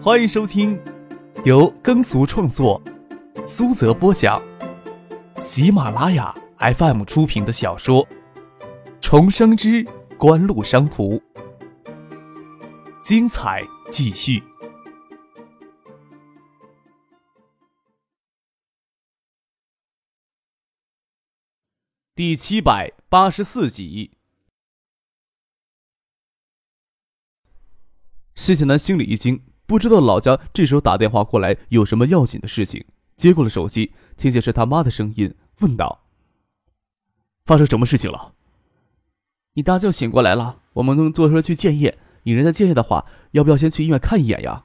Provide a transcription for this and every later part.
欢迎收听由耕俗创作、苏泽播讲、喜马拉雅 FM 出品的小说《重生之官路商途》，精彩继续，第七百八十四集。谢谢南心里一惊，不知道老家这时候打电话过来有什么要紧的事情。接过了手机，听见是他妈的声音，问道：“发生什么事情了？”你大舅醒过来了，我们能坐车去建业。你人在建业的话，要不要先去医院看一眼呀？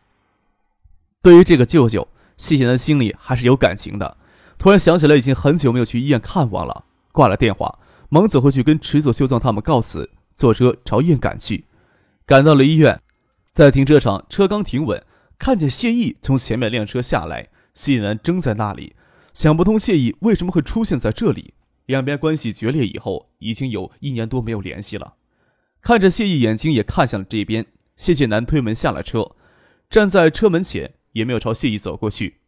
对于这个舅舅，细贤的心里还是有感情的。突然想起来，已经很久没有去医院看望了，挂了电话，忙走回去跟池佐秀藏他们告辞，坐车朝医院赶去。赶到了医院。在停车场，车刚停稳，看见谢意从前面辆车下来，谢楠怔在那里，想不通谢意为什么会出现在这里。两边关系决裂以后，已经有一年多没有联系了。看着谢意，眼睛也看向了这边。谢谢楠推门下了车，站在车门前，也没有朝谢意走过去。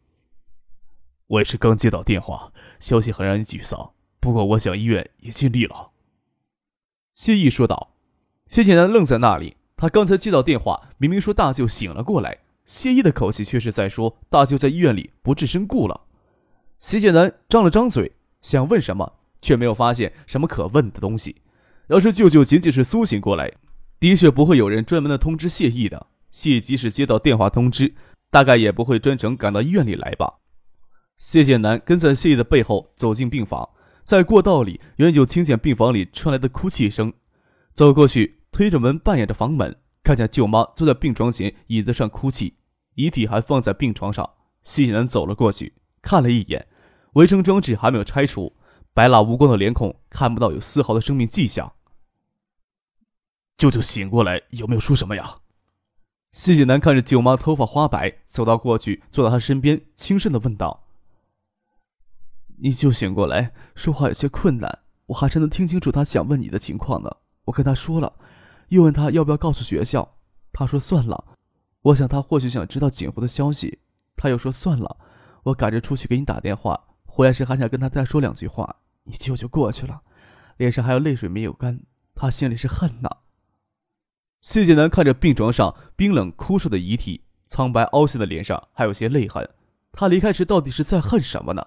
我也是刚接到电话，消息很让人沮丧，不过我想医院也尽力了。谢意说道。谢谢楠愣在那里。他刚才接到电话，明明说大舅醒了过来，谢意的口气却是在说大舅在医院里不治身故了。谢剑南张了张嘴，想问什么，却没有发现什么可问的东西。要是舅舅仅仅是苏醒过来，的确不会有人专门的通知谢意的。谢意即使接到电话通知，大概也不会专程赶到医院里来吧。谢剑南跟在谢意的背后走进病房，在过道里远，远就听见病房里传来的哭泣声，走过去。推着门，扮演着房门，看见舅妈坐在病床前椅子上哭泣，遗体还放在病床上。谢南走了过去，看了一眼，围生装置还没有拆除，白蜡无光的脸孔看不到有丝毫的生命迹象。舅舅醒过来有没有说什么呀？谢南看着舅妈头发花白，走到过去，坐到她身边，轻声的问道：“你舅醒过来，说话有些困难，我还是能听清楚他想问你的情况呢。我跟他说了。”又问他要不要告诉学校，他说算了。我想他或许想知道景湖的消息，他又说算了。我赶着出去给你打电话，回来时还想跟他再说两句话。你舅舅过去了，脸上还有泪水没有干，他心里是恨呐。谢剑南看着病床上冰冷枯瘦的遗体，苍白凹陷的脸上还有些泪痕。他离开时到底是在恨什么呢？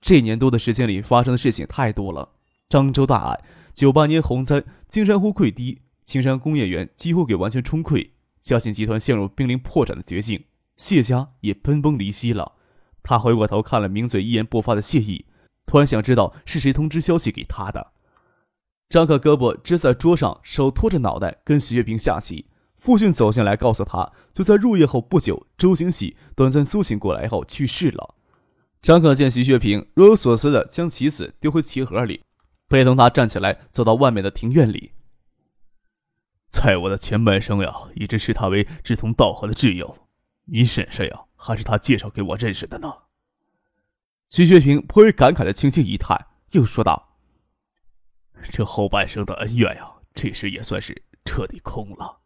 这一年多的时间里发生的事情太多了：漳州大案、九八年洪灾、金山湖溃堤。青山工业园几乎给完全冲溃，嘉信集团陷入濒临破产的绝境，谢家也分崩离析了。他回过头看了名嘴一言不发的谢意，突然想知道是谁通知消息给他的。张可胳膊支在桌上，手托着脑袋跟徐月平下棋。父亲走进来告诉他，就在入夜后不久，周景喜短暂苏醒过来后去世了。张可见徐学平若有所思地将棋子丢回棋盒里，陪同他站起来走到外面的庭院里。在我的前半生呀，一直视他为志同道合的挚友。你婶婶呀，还是他介绍给我认识的呢。徐学平颇为感慨的轻轻一叹，又说道：“这后半生的恩怨呀，这时也算是彻底空了。”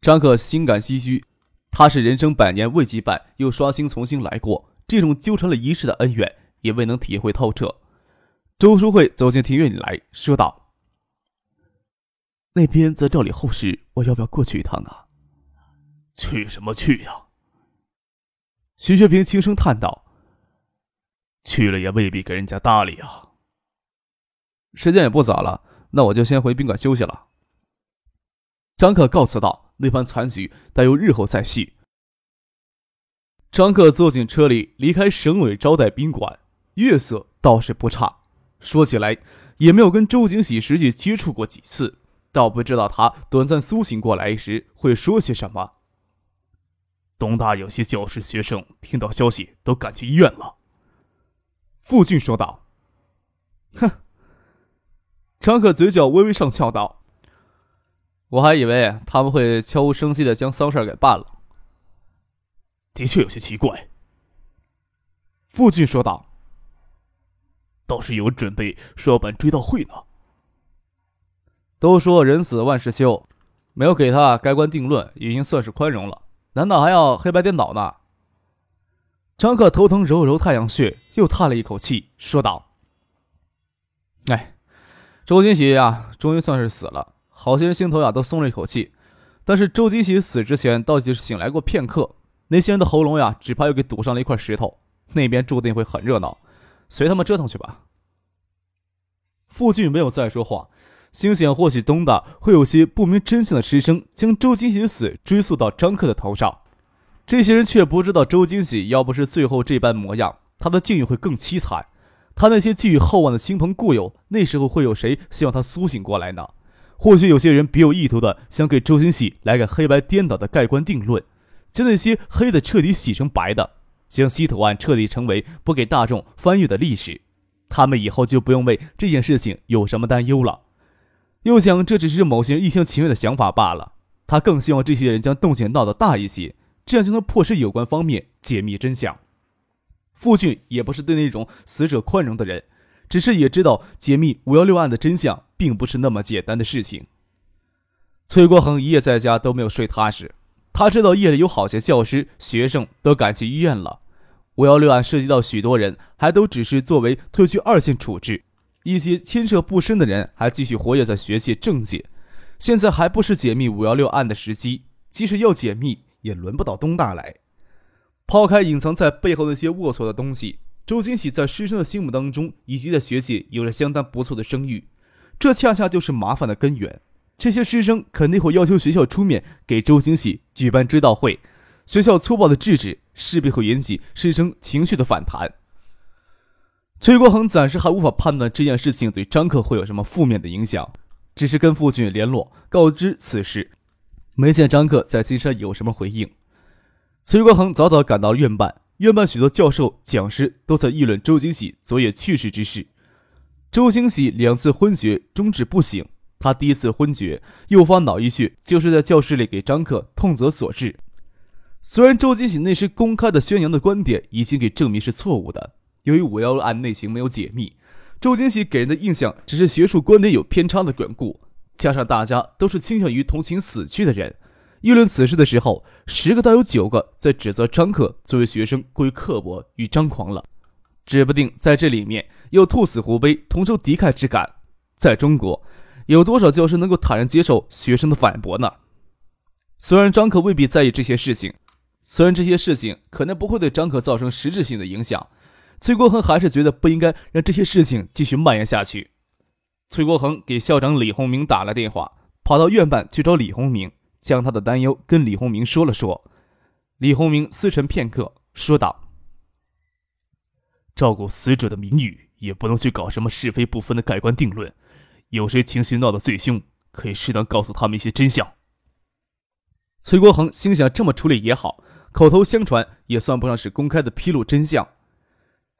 张可心感唏嘘，他是人生百年未羁绊，又刷新重新来过，这种纠缠了一世的恩怨，也未能体会透彻。周淑慧走进庭院里来说道。那边在料理后事，我要不要过去一趟啊？去什么去呀？徐学平轻声叹道：“去了也未必给人家搭理啊。”时间也不早了，那我就先回宾馆休息了。张克告辞道：“那番残局，待有日后再续。”张克坐进车里，离开省委招待宾馆。月色倒是不差，说起来也没有跟周景喜实际接触过几次。倒不知道他短暂苏醒过来时会说些什么。东大有些教师学生听到消息都赶去医院了。傅俊说道：“哼。”张可嘴角微微上翘道：“我还以为他们会悄无声息的将丧事给办了。”的确有些奇怪。傅俊说道：“倒是有准备说要办追悼会呢。”都说人死万事休，没有给他盖棺定论，已经算是宽容了。难道还要黑白颠倒呢？张克头疼，揉揉太阳穴，又叹了一口气，说道：“哎，周金喜呀，终于算是死了。好些人心头呀都松了一口气。但是周金喜死之前，到底是醒来过片刻。那些人的喉咙呀，只怕又给堵上了一块石头。那边注定会很热闹，随他们折腾去吧。”傅俊没有再说话，心想或许东大会有些不明真相的师生将周金喜的死追溯到张克的头上。这些人却不知道，周金喜要不是最后这般模样，他的境遇会更凄惨。他那些寄予厚望的亲朋故友，那时候会有谁希望他苏醒过来呢？或许有些人别有意图的想给周金喜来个黑白颠倒的盖棺定论，将那些黑的彻底洗成白的，将西头案彻底成为不给大众翻阅的历史。他们以后就不用为这件事情有什么担忧了。又想，这只是某些人一厢情愿的想法罢了。他更希望这些人将动静闹得大一些。这样就能迫使有关方面解密真相。傅俊也不是对那种死者宽容的人，只是也知道解密五幺六案的真相并不是那么简单的事情。崔国恒一夜在家都没有睡踏实，他知道夜里有好些教师、学生都赶去医院了。五幺六案涉及到许多人，还都只是作为退居二线处置；一些牵涉不深的人还继续活跃在学界、政界。现在还不是解密五幺六案的时机，即使要解密。也轮不到东大来。抛开隐藏在背后那些龌龊的东西，周金喜在师生的心目当中，以及在学界有着相当不错的声誉，这恰恰就是麻烦的根源。这些师生肯定会要求学校出面给周金喜举办追悼会，学校粗暴的制止，势必会引起师生情绪的反弹。崔国恒暂时还无法判断这件事情对张克会有什么负面的影响，只是跟父亲联络，告知此事。没见张克在金山有什么回应。崔国恒早早赶到院办，院办许多教授讲师都在议论周金喜昨夜去世之事。周金喜两次昏厥终止不醒，他第一次昏厥诱发脑溢血，就是在教室里给张克痛责所致。虽然周金喜那时公开的宣扬的观点已经给证明是错误的，由于五幺六案内情没有解密，周金喜给人的印象只是学术观点有偏差的缘故。加上大家都是倾向于同情死去的人，议论此事的时候，十个倒有九个在指责张克作为学生过于刻薄与张狂了，指不定在这里面有兔死狐悲、同仇敌忾之感。在中国，有多少教师能够坦然接受学生的反驳呢？虽然张克未必在意这些事情，虽然这些事情可能不会对张克造成实质性的影响，崔国恒还是觉得不应该让这些事情继续蔓延下去。崔国恒给校长李洪明打了电话，跑到院办去找李洪明，将他的担忧跟李洪明说了说。李洪明思沉片刻，说道：“照顾死者的名誉，也不能去搞什么是非不分的盖棺定论。有谁情绪闹得最凶，可以适当告诉他们一些真相。”崔国恒心想：这么处理也好，口头相传也算不上是公开的披露真相。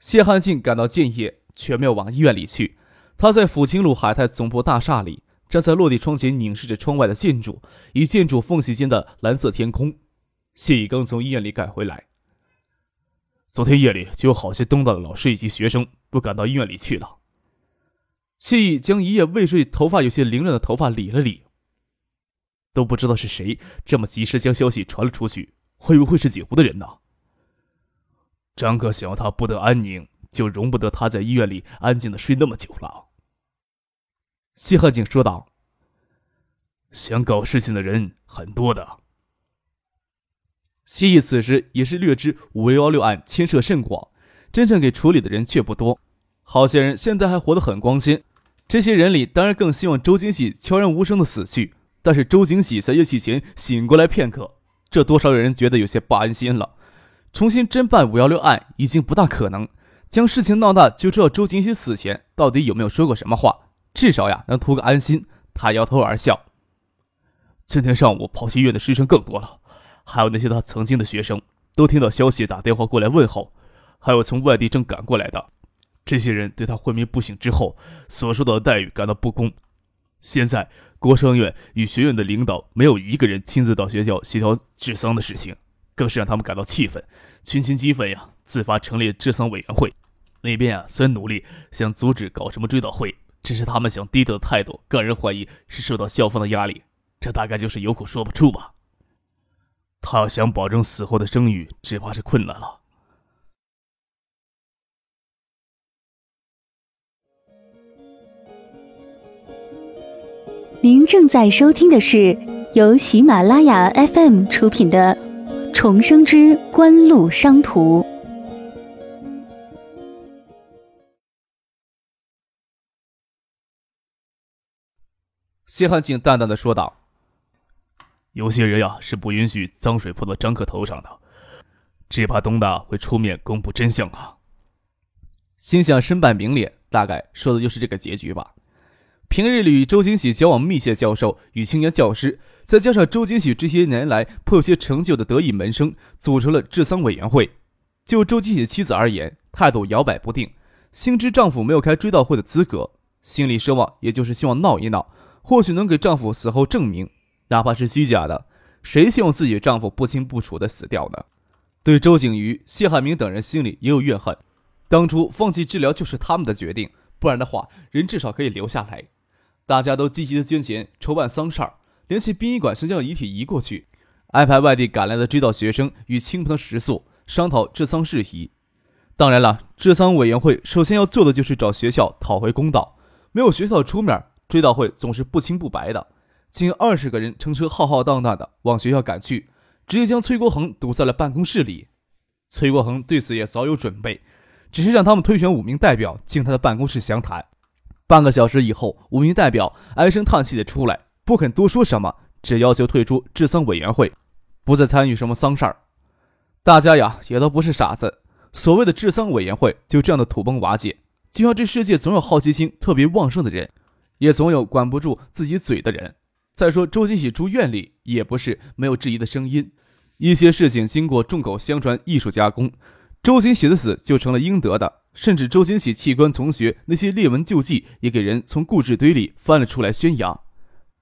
谢汉进赶到建业，却没有往医院里去。他在抚清路海泰总部大厦里，站在落地窗前，凝视着窗外的建筑与建筑缝隙间的蓝色天空。谢毅刚从医院里赶回来，昨天夜里就有好些东大的老师以及学生都赶到医院里去了。谢毅将一夜未睡、头发有些凌乱的头发理了理，都不知道是谁这么及时将消息传了出去，会不会是锦湖的人呢？张哥想要他不得安宁，就容不得他在医院里安静的睡那么久了。谢鹤景说道：“想搞事情的人很多的。”谢毅此时也是略知五幺六案牵涉甚广，真正给处理的人却不多。好些人现在还活得很光鲜，这些人里当然更希望周金喜悄然无声的死去。但是周金喜在夜袭前醒过来片刻，这多少人觉得有些不安心了。重新侦办五幺六案已经不大可能，将事情闹大就知道周金喜死前到底有没有说过什么话。至少呀，能图个安心。他摇头而笑。今天上午跑去医院的师生更多了，还有那些他曾经的学生，都听到消息打电话过来问候，还有从外地正赶过来的。这些人对他昏迷不醒之后所受到的待遇感到不公。现在国商院与学院的领导没有一个人亲自到学校协调治丧的事情，更是让他们感到气愤，群情激愤呀，自发成立治丧委员会。那边啊，虽然努力想阻止搞什么追悼会。只是他们想低调的态度，个人怀疑是受到校方的压力，这大概就是有苦说不出吧。他要想保证死后的声誉，只怕是困难了。您正在收听的是由喜马拉雅 FM 出品的《重生之官路商途》。谢汉庆淡淡的说道：“有些人呀，是不允许脏水泼到张克头上的，只怕东大会出面公布真相啊。”心想身败名裂，大概说的就是这个结局吧。平日里与周金喜交往密切，教授与青年教师，再加上周金喜这些年来颇有些成就的得意门生，组成了治丧委员会。就周金喜妻子而言，态度摇摆不定，心知丈夫没有开追悼会的资格，心里奢望也就是希望闹一闹，或许能给丈夫死后证明，哪怕是虚假的。谁希望自己丈夫不清不楚的死掉呢？对周景瑜、谢汉明等人心里也有怨恨，当初放弃治疗就是他们的决定，不然的话，人至少可以留下来。大家都积极的捐钱筹办丧事儿，联系殡仪馆，先将遗体移过去，安排外地赶来的追悼学生与亲朋食宿，商讨治丧事宜。当然了，治丧委员会首先要做的就是找学校讨回公道。没有学校出面，追悼会总是不清不白的。近二十个人乘车浩浩荡荡的往学校赶去，直接将崔国恒堵在了办公室里。崔国恒对此也早有准备，只是让他们推选五名代表进他的办公室详谈。半个小时以后，五名代表唉声叹气的出来，不肯多说什么，只要求退出治丧委员会，不再参与什么丧事儿。大家呀，也都不是傻子，所谓的治丧委员会就这样的土崩瓦解。就像这世界总有好奇心特别旺盛的人，也总有管不住自己嘴的人。再说周金喜住院里，也不是没有质疑的声音。一些事情经过众口相传、艺术加工，周金喜的死就成了应得的。甚至周金喜器官从学那些列文旧迹，也给人从故事堆里翻了出来宣扬。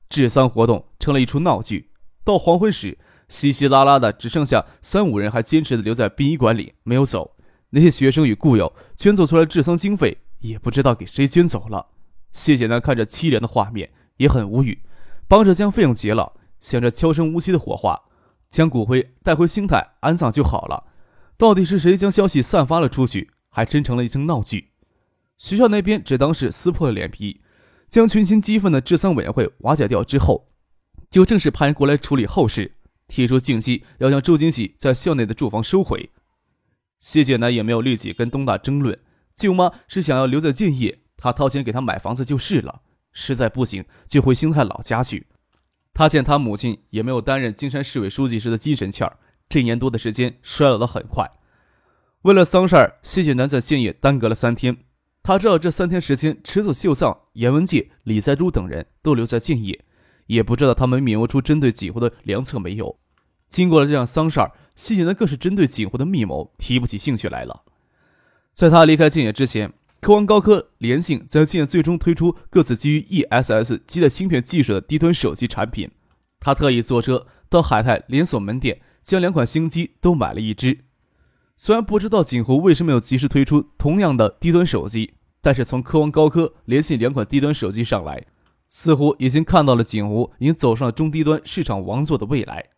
治丧活动成了一出闹剧。到黄昏时，稀稀拉拉的只剩下三五人还坚持的留在殡仪馆里没有走。那些学生与故友捐走出来治丧经费，也不知道给谁捐走了。谢简南看着凄凉的画面，也很无语，帮着将费用结了，想着悄声无息的火化，将骨灰带回兴泰安葬就好了。到底是谁将消息散发了出去？还真成了一场闹剧，学校那边只当是撕破了脸皮，将群情激愤的治丧委员会瓦解掉之后，就正式派人过来处理后事，提出静息，要将周金喜在校内的住房收回。谢建南也没有立即跟东大争论，舅妈是想要留在建业，他掏钱给他买房子就是了，实在不行就回兴泰老家去。他见他母亲也没有担任金山市委书记时的精神气儿，这一年多的时间衰老的很快。为了丧事儿，谢雪楠在建业耽搁了三天。他知道这三天时间，池子秀藏、严文介、李在珠等人都留在建业，也不知道他们密谋出针对景湖的良策没有。经过了这样丧事儿，谢雪楠更是针对景湖的密谋提不起兴趣来了。在他离开建业之前，科王高科、联信在建业最终推出各自基于 ESS 基带芯片技术的低端手机产品。他特意坐车到海泰连锁门店，将两款新机都买了一只。虽然不知道锦湖为什么要及时推出同样的低端手机，但是从科王高科联系两款低端手机上来，似乎已经看到了锦湖已经走上了中低端市场王座的未来。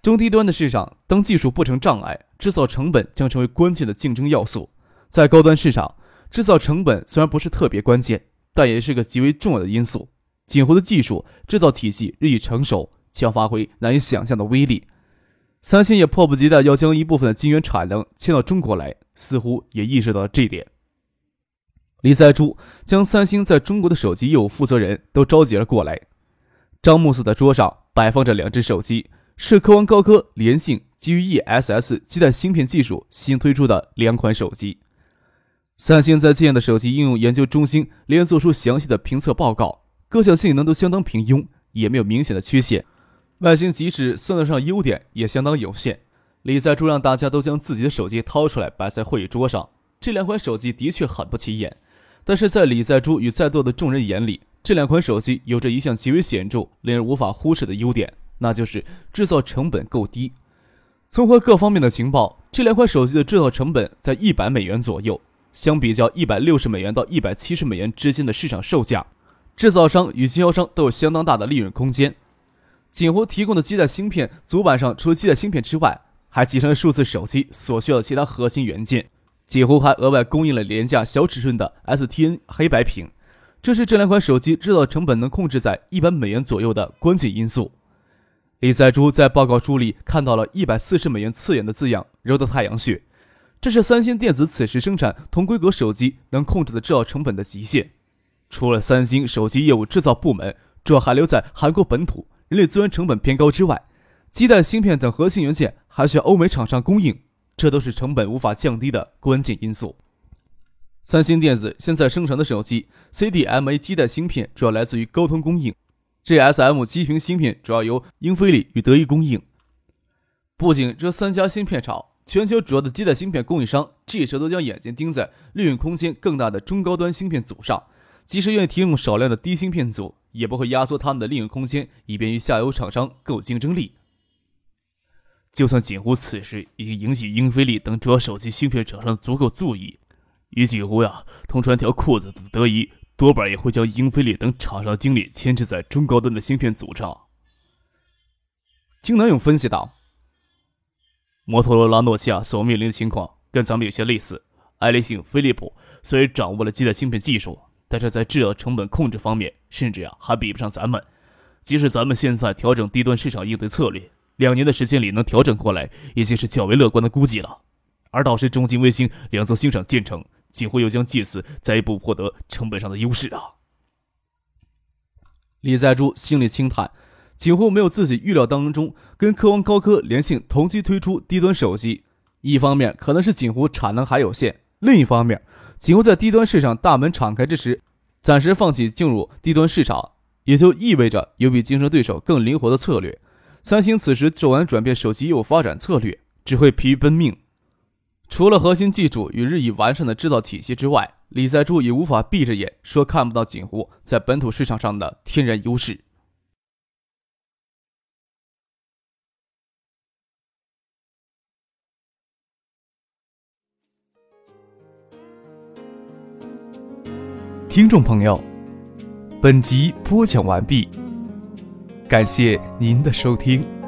中低端的市场，当技术不成障碍，制造成本将成为关键的竞争要素。在高端市场，制造成本虽然不是特别关键，但也是个极为重要的因素。锦湖的技术制造体系日益成熟，将发挥难以想象的威力。三星也迫不及待要将一部分的晶圆产能迁到中国来，似乎也意识到了这一点。李在洙将三星在中国的手机业务负责人都召集了过来。张木子的桌上摆放着两只手机，是科王高科联信基于 ESS 基带芯片技术新推出的两款手机。三星在建的手机应用研究中心连做出详细的评测报告，各项性能都相当平庸，也没有明显的缺陷。外形即使算得上优点，也相当有限。李在柱让大家都将自己的手机掏出来摆在会议桌上。这两款手机的确很不起眼，但是在李在柱与在座的众人眼里，这两款手机有着一项极为显著、令人无法忽视的优点，那就是制造成本够低。综合各方面的情报，这两款手机的制造成本在一百美元左右，相比较一百六十美元到一百七十美元之间的市场售价，制造商与经销商都有相当大的利润空间。锦湖提供的基带芯片主板上，除了基带芯片之外，还集成了数字手机所需要的其他核心元件。几乎还额外供应了廉价小尺寸的 STN 黑白屏，这是这两款手机制造成本能控制在一百美元左右的关键因素。李在珠在报告书里看到了一百四十美元刺眼的字样，揉的太阳穴。这是三星电子此时生产同规格手机能控制的制造成本的极限。除了三星手机业务制造部门主要还留在韩国本土，人力资源成本偏高之外，基带芯片等核心元件还需要欧美厂商供应，这都是成本无法降低的关键因素。三星电子现在生产的手机 CDMA 基带芯片主要来自于高通供应。GSM 基频芯片主要由英飞利与德仪供应。不仅这三家芯片厂，全球主要的基带芯片供应商这时都将眼睛盯在利润空间更大的中高端芯片组上。即使愿意提供少量的低芯片组，也不会压缩他们的利润空间，以便于下游厂商更有竞争力。就算锦湖此时已经引起英飞利等主要手机芯片厂商足够注意，与锦湖呀同穿条裤子的德仪。多半也会将英飞利等厂商精力牵制在中高端的芯片组上。金南勇分析道：“摩托罗拉、诺基亚所面临的情况跟咱们有些类似。爱立信、飞利浦虽然掌握了基带芯片技术，但是在制造成本控制方面，甚至呀还比不上咱们。即使咱们现在调整低端市场应对策略，两年的时间里能调整过来，已经是较为乐观的估计了。而到时中金、微星两座新厂建成。”锦湖又将借此再一步获得成本上的优势啊！李在珠心里轻叹，锦湖没有自己预料当中跟科王高科联信同期推出低端手机，一方面可能是锦湖产能还有限，另一方面，锦湖在低端市场大门敞开之时，暂时放弃进入低端市场，也就意味着有比竞争对手更灵活的策略。三星此时骤然转变手机业务发展策略，只会疲于奔命。除了核心技术与日益完善的制造体系之外，李在柱也无法闭着眼说看不到锦湖在本土市场上的天然优势。听众朋友，本集播讲完毕，感谢您的收听。